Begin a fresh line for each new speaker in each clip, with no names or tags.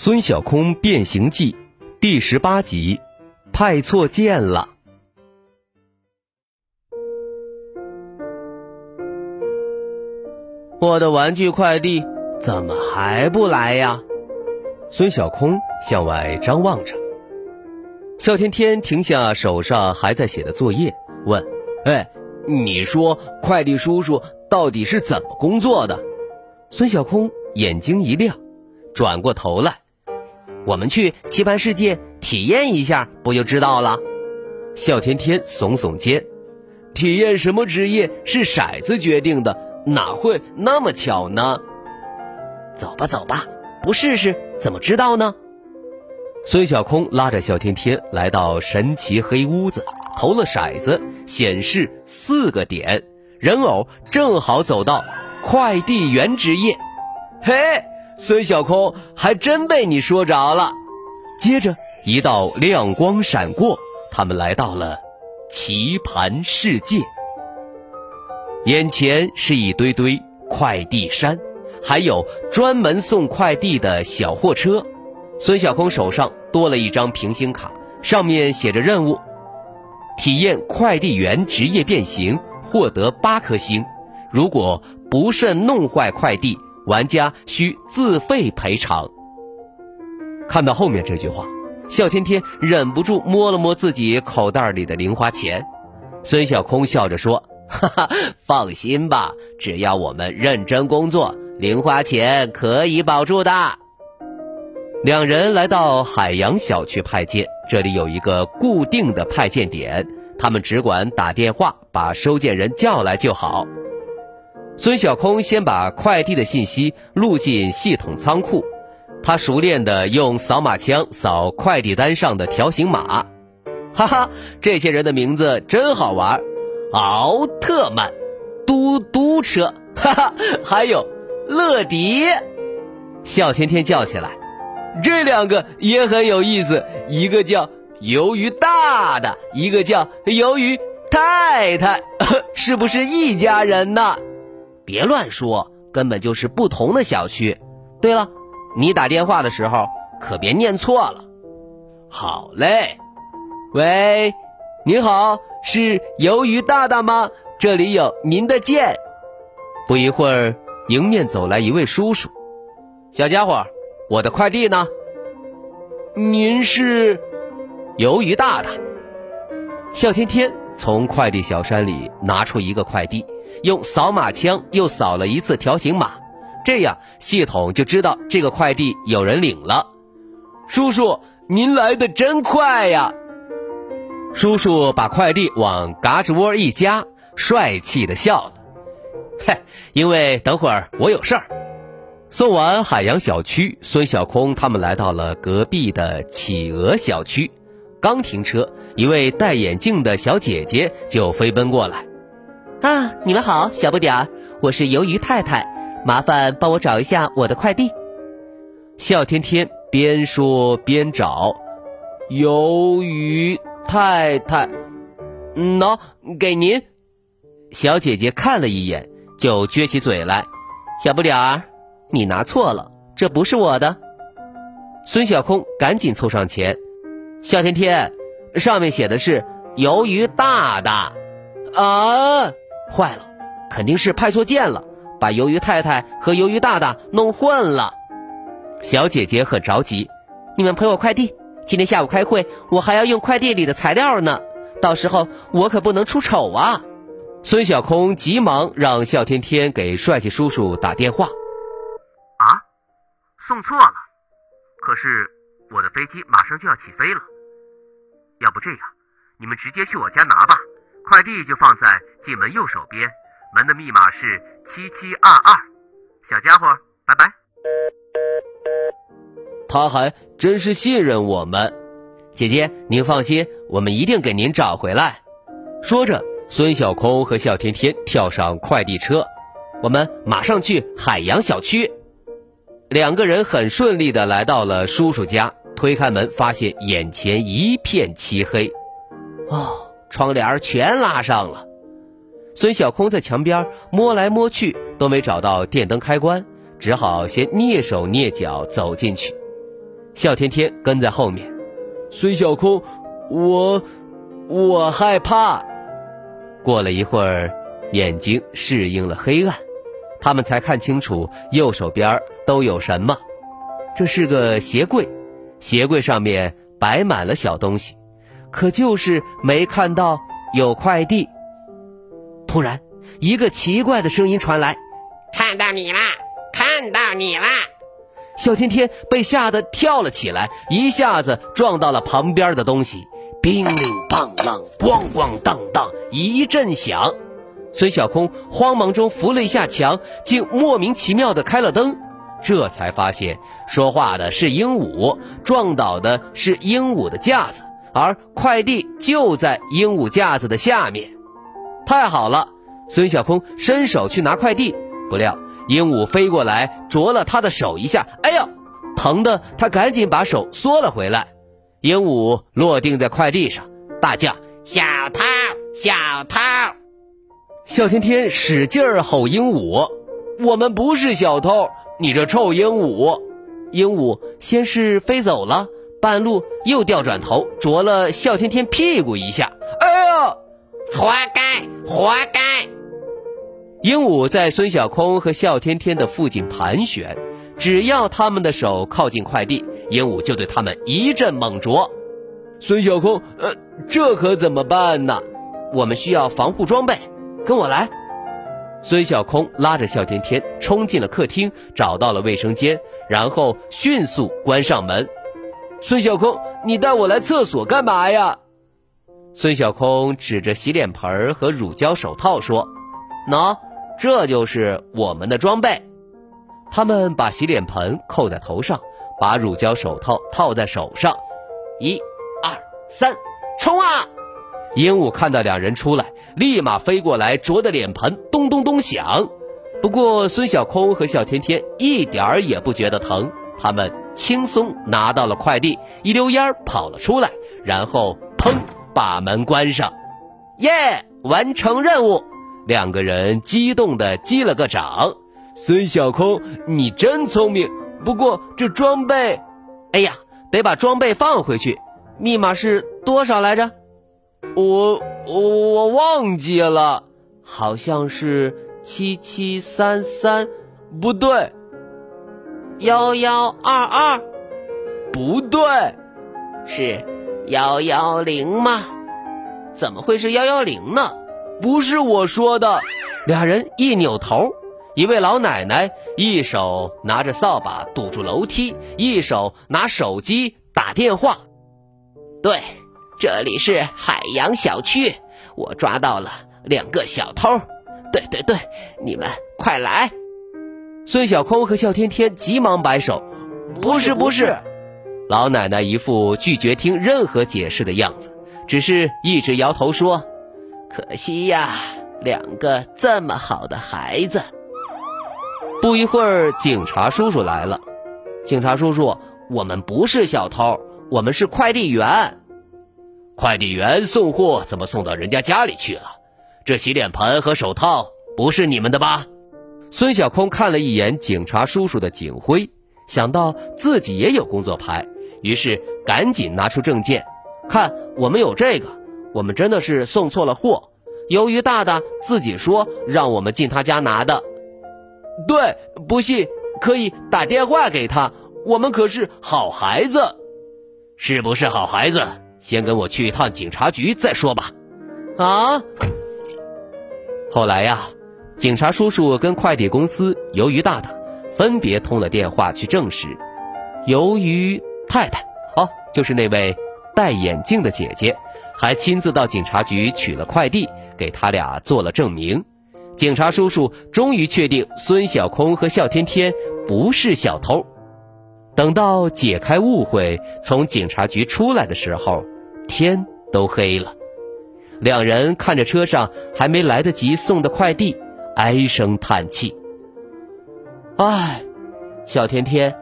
孙小空变形记》第十八集，派错件了。
我的玩具快递怎么还不来呀？
孙小空向外张望着。笑天天停下手上还在写的作业，问：“
哎，你说快递叔叔到底是怎么工作的？”
孙小空眼睛一亮，转过头来：“
我们去棋盘世界体验一下，不就知道了？”
笑天天耸耸肩：“
体验什么职业是骰子决定的。”哪会那么巧呢？走吧，走吧，不试试怎么知道呢？
孙小空拉着小天天来到神奇黑屋子，投了骰子，显示四个点，人偶正好走到快递员职业。
嘿，孙小空还真被你说着了。
接着一道亮光闪过，他们来到了棋盘世界。眼前是一堆堆快递山，还有专门送快递的小货车。孙小空手上多了一张平行卡，上面写着任务：体验快递员职业变形，获得八颗星。如果不慎弄坏快递，玩家需自费赔偿。看到后面这句话，笑天天忍不住摸了摸自己口袋里的零花钱。孙小空笑着说。
哈哈，放心吧，只要我们认真工作，零花钱可以保住的。
两人来到海洋小区派件，这里有一个固定的派件点，他们只管打电话把收件人叫来就好。孙小空先把快递的信息录进系统仓库，他熟练地用扫码枪扫快递单上的条形码。
哈哈，这些人的名字真好玩。奥特曼，嘟嘟车，哈哈，还有乐迪，
笑天天叫起来，
这两个也很有意思，一个叫鱿鱼大大，一个叫鱿鱼太太，是不是一家人呢？别乱说，根本就是不同的小区。对了，你打电话的时候可别念错了。好嘞，喂，你好。是鱿鱼大大吗？这里有您的件。
不一会儿，迎面走来一位叔叔。
小家伙，我的快递呢？您是
鱿鱼大大。笑天天从快递小山里拿出一个快递，用扫码枪又扫了一次条形码，这样系统就知道这个快递有人领了。
叔叔，您来的真快呀！
叔叔把快递往嘎吱窝一夹，帅气的笑了。嘿，因为等会儿我有事儿。送完海洋小区，孙小空他们来到了隔壁的企鹅小区。刚停车，一位戴眼镜的小姐姐就飞奔过来。
啊，你们好，小不点儿，我是鱿鱼太太，麻烦帮我找一下我的快递。
笑天天边说边找，
鱿鱼。太太，喏，给您。
小姐姐看了一眼，就撅起嘴来。
小不点儿，你拿错了，这不是我的。
孙小空赶紧凑上前。笑天天，上面写的是鱿鱼大大。
啊，
坏了，肯定是派错件了，把鱿鱼太太和鱿鱼大大弄混了。
小姐姐很着急，
你们陪我快递。今天下午开会，我还要用快递里的材料呢，到时候我可不能出丑啊！
孙小空急忙让笑天天给帅气叔叔打电话。
啊，送错了，可是我的飞机马上就要起飞了。要不这样，你们直接去我家拿吧，快递就放在进门右手边，门的密码是七七二二。小家伙，拜拜。
他还真是信任我们。
姐姐，您放心，我们一定给您找回来。说着，孙小空和笑天天跳上快递车，我们马上去海洋小区。两个人很顺利的来到了叔叔家，推开门，发现眼前一片漆黑。哦，窗帘全拉上了。孙小空在墙边摸来摸去，都没找到电灯开关，只好先蹑手蹑脚走进去。笑天天跟在后面。
孙小空，我我害怕。
过了一会儿，眼睛适应了黑暗，他们才看清楚右手边都有什么。这是个鞋柜，鞋柜上面摆满了小东西，可就是没看到有快递。突然，一个奇怪的声音传来：“
看到你啦，看到你啦！”
小天天被吓得跳了起来，一下子撞到了旁边的东西，叮铃当啷，咣咣当当，一阵响。孙小空慌忙中扶了一下墙，竟莫名其妙的开了灯，这才发现说话的是鹦鹉，撞倒的是鹦鹉的架子，而快递就在鹦鹉架子的下面。太好了！孙小空伸手去拿快递，不料。鹦鹉飞过来，啄了他的手一下，哎呦，疼的他赶紧把手缩了回来。鹦鹉落定在快递上，大叫：“
小偷，小偷！”
笑天天使劲儿吼鹦鹉：“
我们不是小偷，你这臭鹦鹉！”
鹦鹉先是飞走了，半路又掉转头啄了笑天天屁股一下，
哎呦，
活该，活该！
鹦鹉在孙小空和笑天天的附近盘旋，只要他们的手靠近快递，鹦鹉就对他们一阵猛啄。
孙小空，呃，这可怎么办呢？
我们需要防护装备，跟我来。孙小空拉着笑天天冲进了客厅，找到了卫生间，然后迅速关上门。
孙小空，你带我来厕所干嘛呀？
孙小空指着洗脸盆和乳胶手套说：“喏。”这就是我们的装备。他们把洗脸盆扣在头上，把乳胶手套套在手上。一、二、三，冲啊！鹦鹉看到两人出来，立马飞过来，啄的脸盆咚咚咚响。不过孙小空和小天天一点儿也不觉得疼，他们轻松拿到了快递，一溜烟跑了出来，然后砰把门关上。耶，完成任务！两个人激动地击了个掌。
孙小空，你真聪明。不过这装备，
哎呀，得把装备放回去。密码是多少来着？
我我我忘记了，
好像是七七三三，
不对，
幺幺二二，
不对，
是幺幺零吗？
怎么会是幺幺零呢？
不是我说的，
俩人一扭头，一位老奶奶一手拿着扫把堵住楼梯，一手拿手机打电话。
对，这里是海洋小区，我抓到了两个小偷。对对对，你们快来！
孙小空和笑天天急忙摆手：“
不是不是。”
老奶奶一副拒绝听任何解释的样子，只是一直摇头说。
可惜呀，两个这么好的孩子。
不一会儿，警察叔叔来了。警察叔叔，我们不是小偷，我们是快递员。
快递员送货怎么送到人家家里去了？这洗脸盆和手套不是你们的吧？
孙小空看了一眼警察叔叔的警徽，想到自己也有工作牌，于是赶紧拿出证件，看我们有这个。我们真的是送错了货，由于大大自己说让我们进他家拿的。
对，不信可以打电话给他。我们可是好孩子，
是不是好孩子？先跟我去一趟警察局再说吧。
啊！
后来呀，警察叔叔跟快递公司鱿鱼大大分别通了电话去证实，鱿鱼太太哦，就是那位戴眼镜的姐姐。还亲自到警察局取了快递，给他俩做了证明。警察叔叔终于确定孙小空和笑天天不是小偷。等到解开误会，从警察局出来的时候，天都黑了。两人看着车上还没来得及送的快递，唉声叹气：“
唉，小甜甜，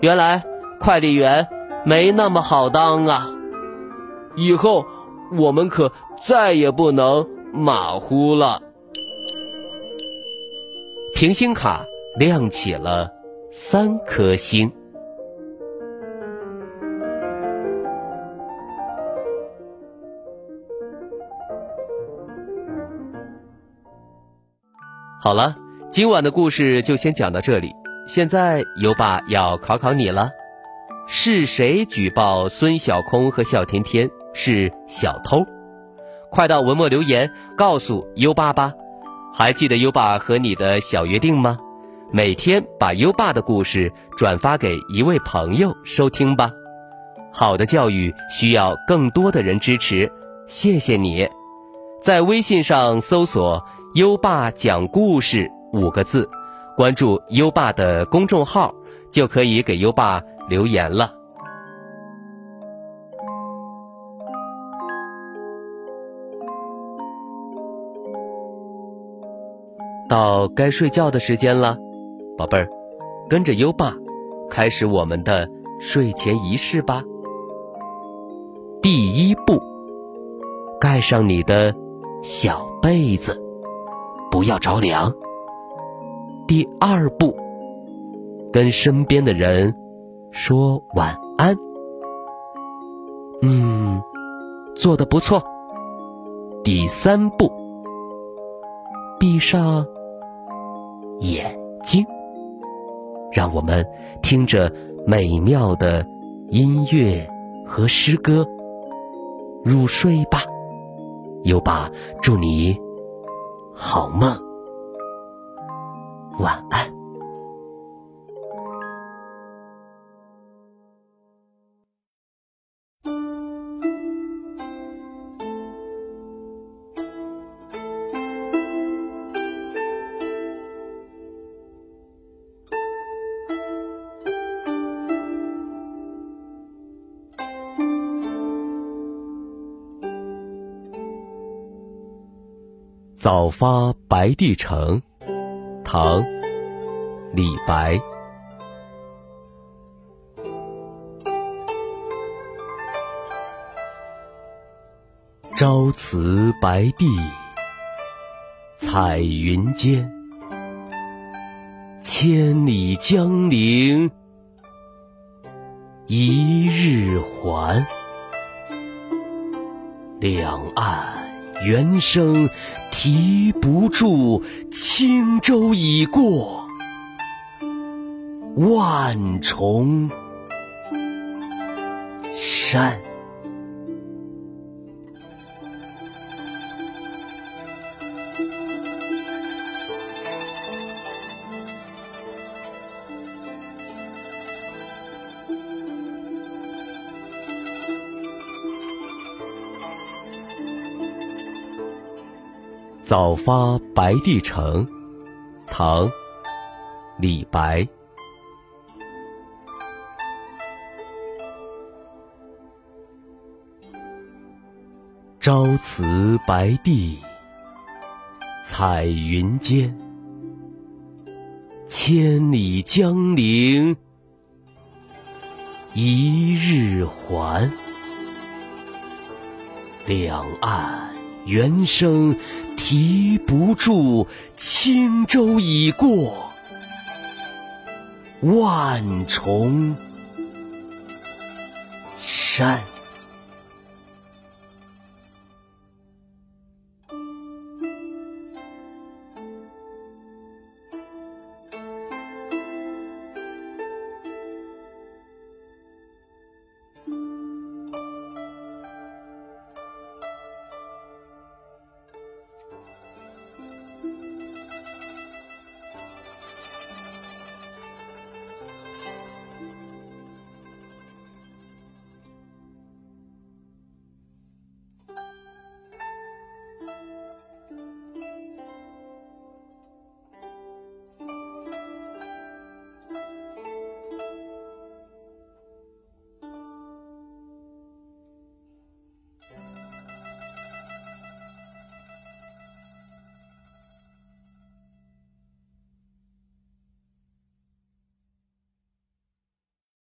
原来快递员没那么好当啊！
以后我们可再也不能马虎了。”
平星卡亮起了三颗星。好了，今晚的故事就先讲到这里。现在优爸要考考你了：是谁举报孙小空和小甜甜是小偷？快到文末留言告诉优爸吧。还记得优爸和你的小约定吗？每天把优爸的故事转发给一位朋友收听吧。好的教育需要更多的人支持，谢谢你。在微信上搜索。优爸讲故事五个字，关注优爸的公众号，就可以给优爸留言了。到该睡觉的时间了，宝贝儿，跟着优爸开始我们的睡前仪式吧。第一步，盖上你的小被子。不要着凉。第二步，跟身边的人说晚安。嗯，做的不错。第三步，闭上眼睛，让我们听着美妙的音乐和诗歌入睡吧。优爸，祝你。好梦，晚安。早发白帝城，唐·李白。朝辞白帝彩云间，千里江陵一日还。两岸猿声。提不住，轻舟已过万重山。早发白帝城，唐·李白。朝辞白帝彩云间，千里江陵一日还。两岸猿声。提不住，轻舟已过万重山。